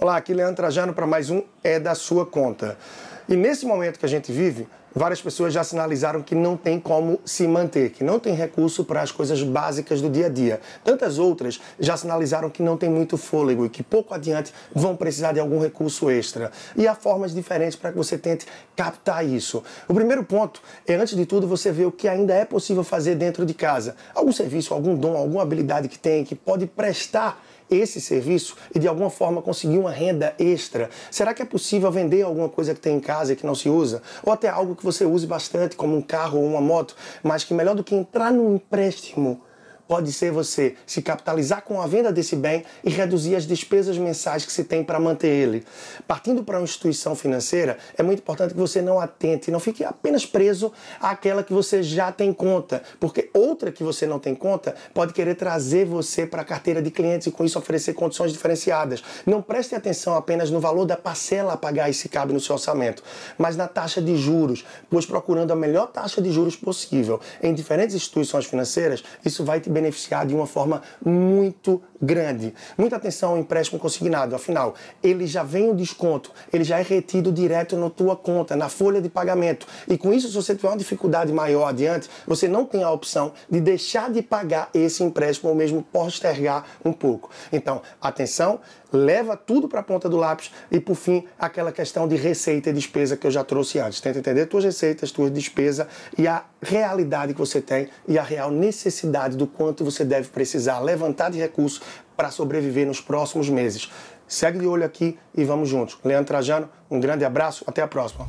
Olá, aqui Leandro Trajano para mais um É da Sua Conta. E nesse momento que a gente vive, várias pessoas já sinalizaram que não tem como se manter, que não tem recurso para as coisas básicas do dia a dia. Tantas outras já sinalizaram que não tem muito fôlego e que pouco adiante vão precisar de algum recurso extra. E há formas diferentes para que você tente captar isso. O primeiro ponto é, antes de tudo, você ver o que ainda é possível fazer dentro de casa. Algum serviço, algum dom, alguma habilidade que tem, que pode prestar esse serviço e de alguma forma conseguir uma renda extra? Será que é possível vender alguma coisa que tem em casa e que não se usa? Ou até algo que você use bastante, como um carro ou uma moto, mas que melhor do que entrar num empréstimo pode ser você se capitalizar com a venda desse bem e reduzir as despesas mensais que se tem para manter ele. Partindo para uma instituição financeira, é muito importante que você não atente, não fique apenas preso àquela que você já tem conta, porque outra que você não tem conta pode querer trazer você para a carteira de clientes e com isso oferecer condições diferenciadas. Não preste atenção apenas no valor da parcela a pagar e se cabe no seu orçamento, mas na taxa de juros, pois procurando a melhor taxa de juros possível em diferentes instituições financeiras, isso vai te beneficiar de uma forma muito grande. Muita atenção ao empréstimo consignado, afinal, ele já vem o desconto, ele já é retido direto na tua conta, na folha de pagamento. E com isso, se você tiver uma dificuldade maior adiante, você não tem a opção de deixar de pagar esse empréstimo ou mesmo postergar um pouco. Então, atenção, leva tudo para a ponta do lápis e, por fim, aquela questão de receita e despesa que eu já trouxe antes. Tenta entender tuas receitas, tuas despesas e a realidade que você tem e a real necessidade do quanto você deve precisar levantar de recursos para sobreviver nos próximos meses. Segue de olho aqui e vamos juntos. Leandro Trajano, um grande abraço, até a próxima.